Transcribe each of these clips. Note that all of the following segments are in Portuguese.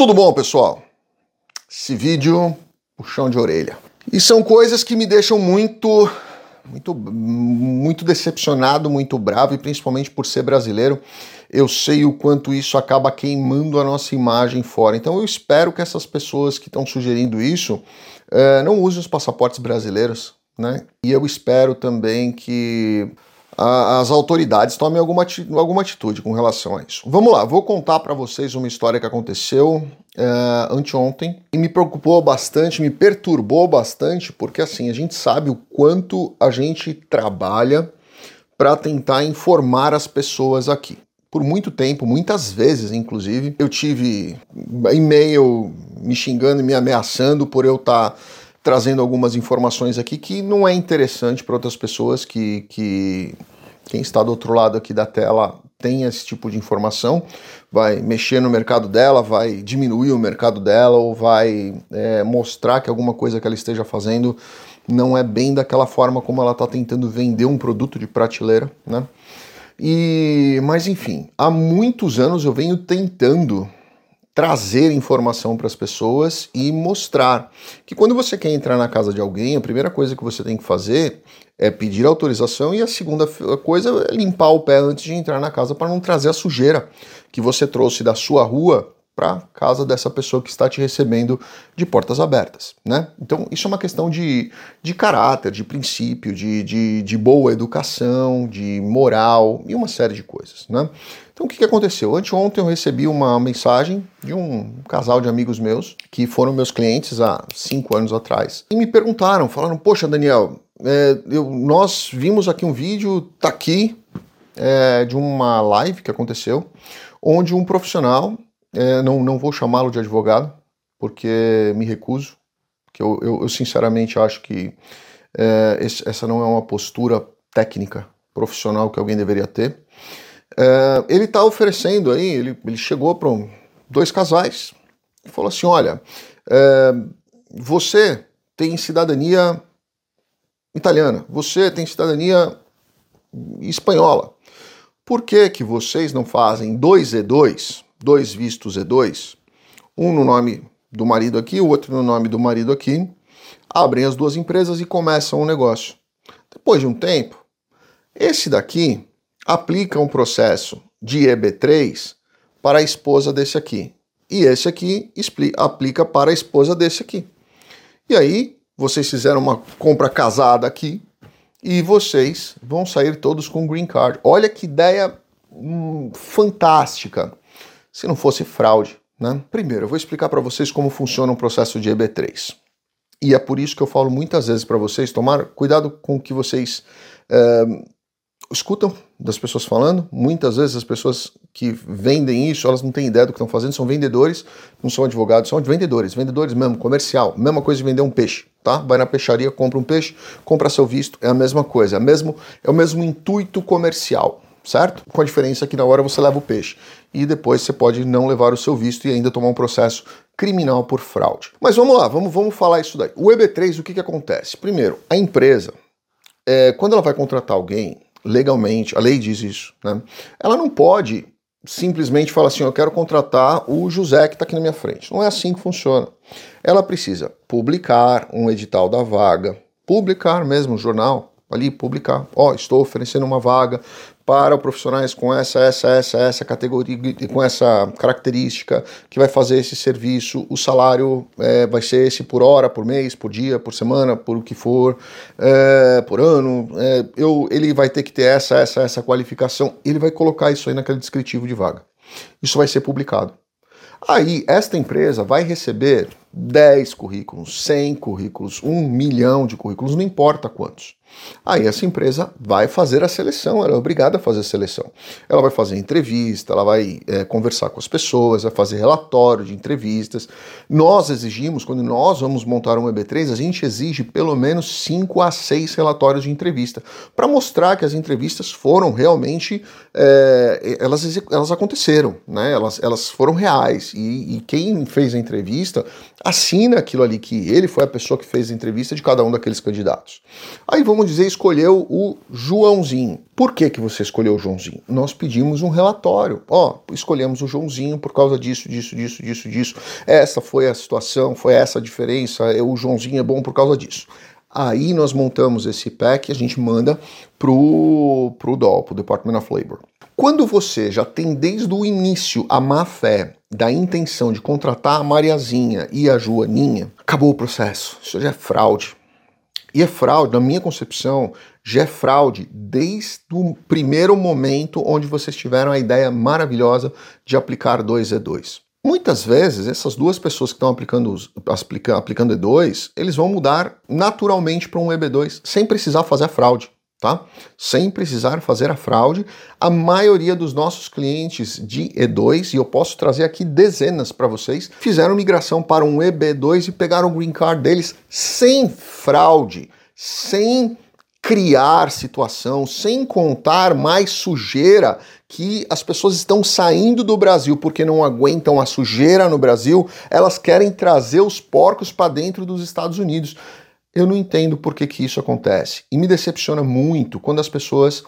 Tudo bom, pessoal? Esse vídeo, puxão de orelha. E são coisas que me deixam muito, muito, muito decepcionado, muito bravo, e principalmente por ser brasileiro, eu sei o quanto isso acaba queimando a nossa imagem fora. Então eu espero que essas pessoas que estão sugerindo isso eh, não usem os passaportes brasileiros, né? E eu espero também que as autoridades tomem alguma, alguma atitude com relação a isso. Vamos lá, vou contar para vocês uma história que aconteceu é, anteontem e me preocupou bastante, me perturbou bastante, porque assim, a gente sabe o quanto a gente trabalha para tentar informar as pessoas aqui. Por muito tempo, muitas vezes, inclusive, eu tive e-mail me xingando e me ameaçando por eu estar. Tá trazendo algumas informações aqui que não é interessante para outras pessoas que, que quem está do outro lado aqui da tela tem esse tipo de informação, vai mexer no mercado dela, vai diminuir o mercado dela ou vai é, mostrar que alguma coisa que ela esteja fazendo não é bem daquela forma como ela está tentando vender um produto de prateleira, né? E, mas enfim, há muitos anos eu venho tentando trazer informação para as pessoas e mostrar que quando você quer entrar na casa de alguém, a primeira coisa que você tem que fazer é pedir autorização e a segunda coisa é limpar o pé antes de entrar na casa para não trazer a sujeira que você trouxe da sua rua para casa dessa pessoa que está te recebendo de portas abertas, né? Então isso é uma questão de, de caráter, de princípio, de, de, de boa educação, de moral e uma série de coisas, né? Então o que, que aconteceu? Anteontem eu recebi uma mensagem de um casal de amigos meus que foram meus clientes há cinco anos atrás e me perguntaram, falaram: Poxa, Daniel, é, eu, nós vimos aqui um vídeo, tá aqui, é, de uma live que aconteceu, onde um profissional, é, não, não vou chamá-lo de advogado, porque me recuso, porque eu, eu, eu sinceramente acho que é, esse, essa não é uma postura técnica profissional que alguém deveria ter. É, ele está oferecendo aí, ele, ele chegou para um, dois casais e falou assim: olha, é, você tem cidadania italiana, você tem cidadania espanhola. Por que, que vocês não fazem dois E2, dois vistos E2, um no nome do marido aqui, o outro no nome do marido aqui, abrem as duas empresas e começam o um negócio. Depois de um tempo, esse daqui aplica um processo de EB3 para a esposa desse aqui. E esse aqui aplica para a esposa desse aqui. E aí, vocês fizeram uma compra casada aqui e vocês vão sair todos com green card. Olha que ideia hum, fantástica. Se não fosse fraude, né? Primeiro, eu vou explicar para vocês como funciona um processo de EB3. E é por isso que eu falo muitas vezes para vocês tomar cuidado com o que vocês é, escutam das pessoas falando. Muitas vezes as pessoas que vendem isso, elas não têm ideia do que estão fazendo, são vendedores, não são advogados, são vendedores, vendedores mesmo, comercial, mesma coisa de vender um peixe, tá? Vai na peixaria, compra um peixe, compra seu visto, é a mesma coisa, é, mesmo, é o mesmo intuito comercial, certo? Com a diferença que na hora você leva o peixe e depois você pode não levar o seu visto e ainda tomar um processo criminal por fraude. Mas vamos lá, vamos, vamos falar isso daí. O EB3, o que, que acontece? Primeiro, a empresa, é, quando ela vai contratar alguém, legalmente, a lei diz isso, né? Ela não pode simplesmente falar assim: eu quero contratar o José que está aqui na minha frente. Não é assim que funciona. Ela precisa publicar um edital da vaga, publicar mesmo, jornal, ali publicar. Ó, oh, estou oferecendo uma vaga para profissionais com essa, essa, essa, essa categoria, com essa característica, que vai fazer esse serviço. O salário é, vai ser esse por hora, por mês, por dia, por semana, por o que for, é, por ano. É, eu, ele vai ter que ter essa, essa, essa qualificação. Ele vai colocar isso aí naquele descritivo de vaga. Isso vai ser publicado. Aí, esta empresa vai receber 10 currículos, 100 currículos, 1 milhão de currículos, não importa quantos. Aí essa empresa vai fazer a seleção, ela é obrigada a fazer a seleção. Ela vai fazer entrevista, ela vai é, conversar com as pessoas, vai fazer relatório de entrevistas. Nós exigimos, quando nós vamos montar um EB3, a gente exige pelo menos 5 a 6 relatórios de entrevista, para mostrar que as entrevistas foram realmente, é, elas, elas aconteceram, né? elas, elas foram reais. E, e quem fez a entrevista assina aquilo ali que ele foi a pessoa que fez a entrevista de cada um daqueles candidatos. Aí vamos dizer, escolheu o Joãozinho. Por que, que você escolheu o Joãozinho? Nós pedimos um relatório. Ó, oh, escolhemos o Joãozinho por causa disso, disso, disso, disso, disso. Essa foi a situação, foi essa a diferença. O Joãozinho é bom por causa disso. Aí nós montamos esse pack e a gente manda pro, pro DOL, pro Department of Labor. Quando você já tem desde o início a má fé da intenção de contratar a Mariazinha e a Joaninha, acabou o processo. Isso já é fraude. E é fraude, na minha concepção, já é fraude desde o primeiro momento onde vocês tiveram a ideia maravilhosa de aplicar 2E2. Muitas vezes, essas duas pessoas que estão aplicando, aplica, aplicando E2, eles vão mudar naturalmente para um EB2, sem precisar fazer fraude, tá? Sem precisar fazer a fraude. A maioria dos nossos clientes de E2, e eu posso trazer aqui dezenas para vocês, fizeram migração para um EB2 e pegaram o green card deles sem fraude, sem criar situação, sem contar mais sujeira que as pessoas estão saindo do Brasil porque não aguentam a sujeira no Brasil, elas querem trazer os porcos para dentro dos Estados Unidos. Eu não entendo por que, que isso acontece. E me decepciona muito quando as pessoas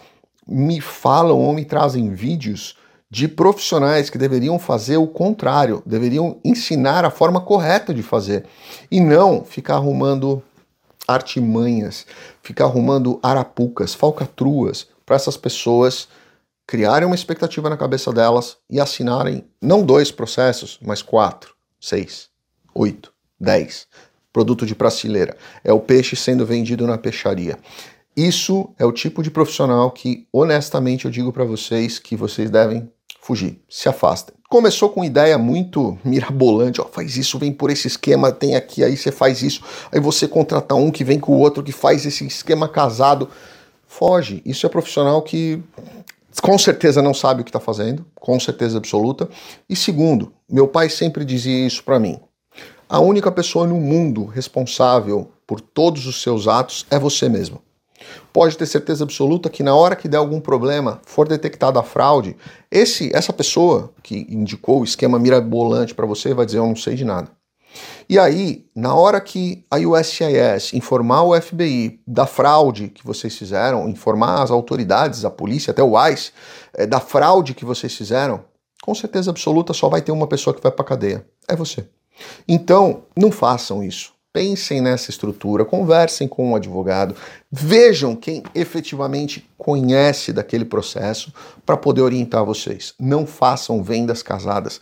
me falam ou me trazem vídeos de profissionais que deveriam fazer o contrário, deveriam ensinar a forma correta de fazer e não ficar arrumando artimanhas, ficar arrumando arapucas, falcatruas para essas pessoas criarem uma expectativa na cabeça delas e assinarem não dois processos, mas quatro, seis, oito, dez. Produto de prateleira. É o peixe sendo vendido na peixaria. Isso é o tipo de profissional que, honestamente, eu digo para vocês que vocês devem fugir, se afastem. Começou com ideia muito mirabolante, ó, faz isso, vem por esse esquema, tem aqui, aí você faz isso, aí você contrata um que vem com o outro que faz esse esquema casado. Foge, isso é profissional que com certeza não sabe o que está fazendo, com certeza absoluta. E segundo, meu pai sempre dizia isso para mim: a única pessoa no mundo responsável por todos os seus atos é você mesmo pode ter certeza absoluta que na hora que der algum problema, for detectada a fraude, esse essa pessoa que indicou o esquema mirabolante para você vai dizer eu não sei de nada. E aí, na hora que a USCIS informar o FBI da fraude que vocês fizeram, informar as autoridades, a polícia, até o ICE, é, da fraude que vocês fizeram, com certeza absoluta só vai ter uma pessoa que vai para cadeia. É você. Então, não façam isso. Pensem nessa estrutura, conversem com um advogado, vejam quem efetivamente conhece daquele processo para poder orientar vocês. Não façam vendas casadas.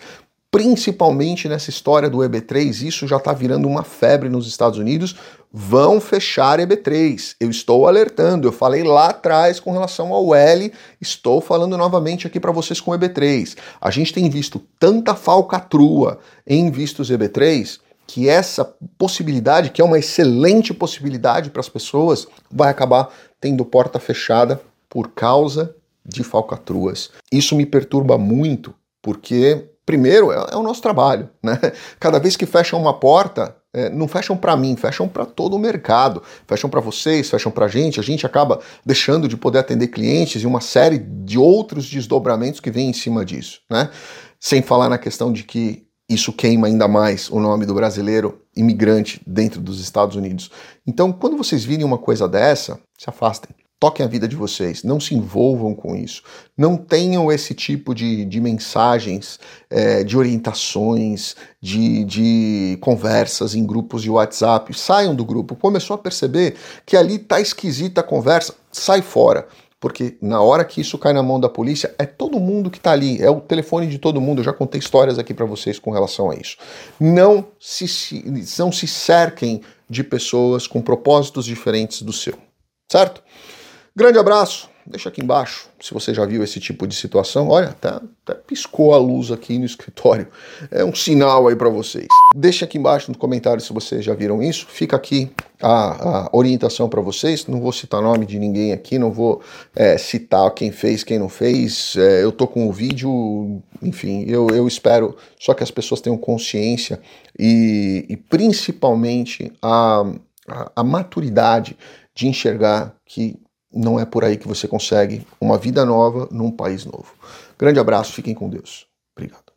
Principalmente nessa história do EB3, isso já está virando uma febre nos Estados Unidos. Vão fechar EB3. Eu estou alertando. Eu falei lá atrás com relação ao L, estou falando novamente aqui para vocês com EB3. A gente tem visto tanta falcatrua em vistos EB3 que essa possibilidade, que é uma excelente possibilidade para as pessoas, vai acabar tendo porta fechada por causa de falcatruas. Isso me perturba muito, porque, primeiro, é, é o nosso trabalho. Né? Cada vez que fecham uma porta, é, não fecham para mim, fecham para todo o mercado, fecham para vocês, fecham para a gente. A gente acaba deixando de poder atender clientes e uma série de outros desdobramentos que vêm em cima disso. Né? Sem falar na questão de que isso queima ainda mais o nome do brasileiro imigrante dentro dos Estados Unidos. Então, quando vocês virem uma coisa dessa, se afastem. Toquem a vida de vocês, não se envolvam com isso. Não tenham esse tipo de, de mensagens, é, de orientações, de, de conversas em grupos de WhatsApp. Saiam do grupo. Começou a perceber que ali tá esquisita a conversa, sai fora porque na hora que isso cai na mão da polícia, é todo mundo que está ali, é o telefone de todo mundo. Eu já contei histórias aqui para vocês com relação a isso. Não se, não se cerquem de pessoas com propósitos diferentes do seu, certo? Grande abraço, deixa aqui embaixo se você já viu esse tipo de situação. Olha, até, até piscou a luz aqui no escritório. É um sinal aí para vocês. Deixa aqui embaixo no comentário se vocês já viram isso. Fica aqui a, a orientação para vocês. Não vou citar nome de ninguém aqui, não vou é, citar quem fez, quem não fez. É, eu tô com o vídeo, enfim, eu, eu espero só que as pessoas tenham consciência e, e principalmente a, a, a maturidade de enxergar que não é por aí que você consegue uma vida nova num país novo. Grande abraço, fiquem com Deus. Obrigado.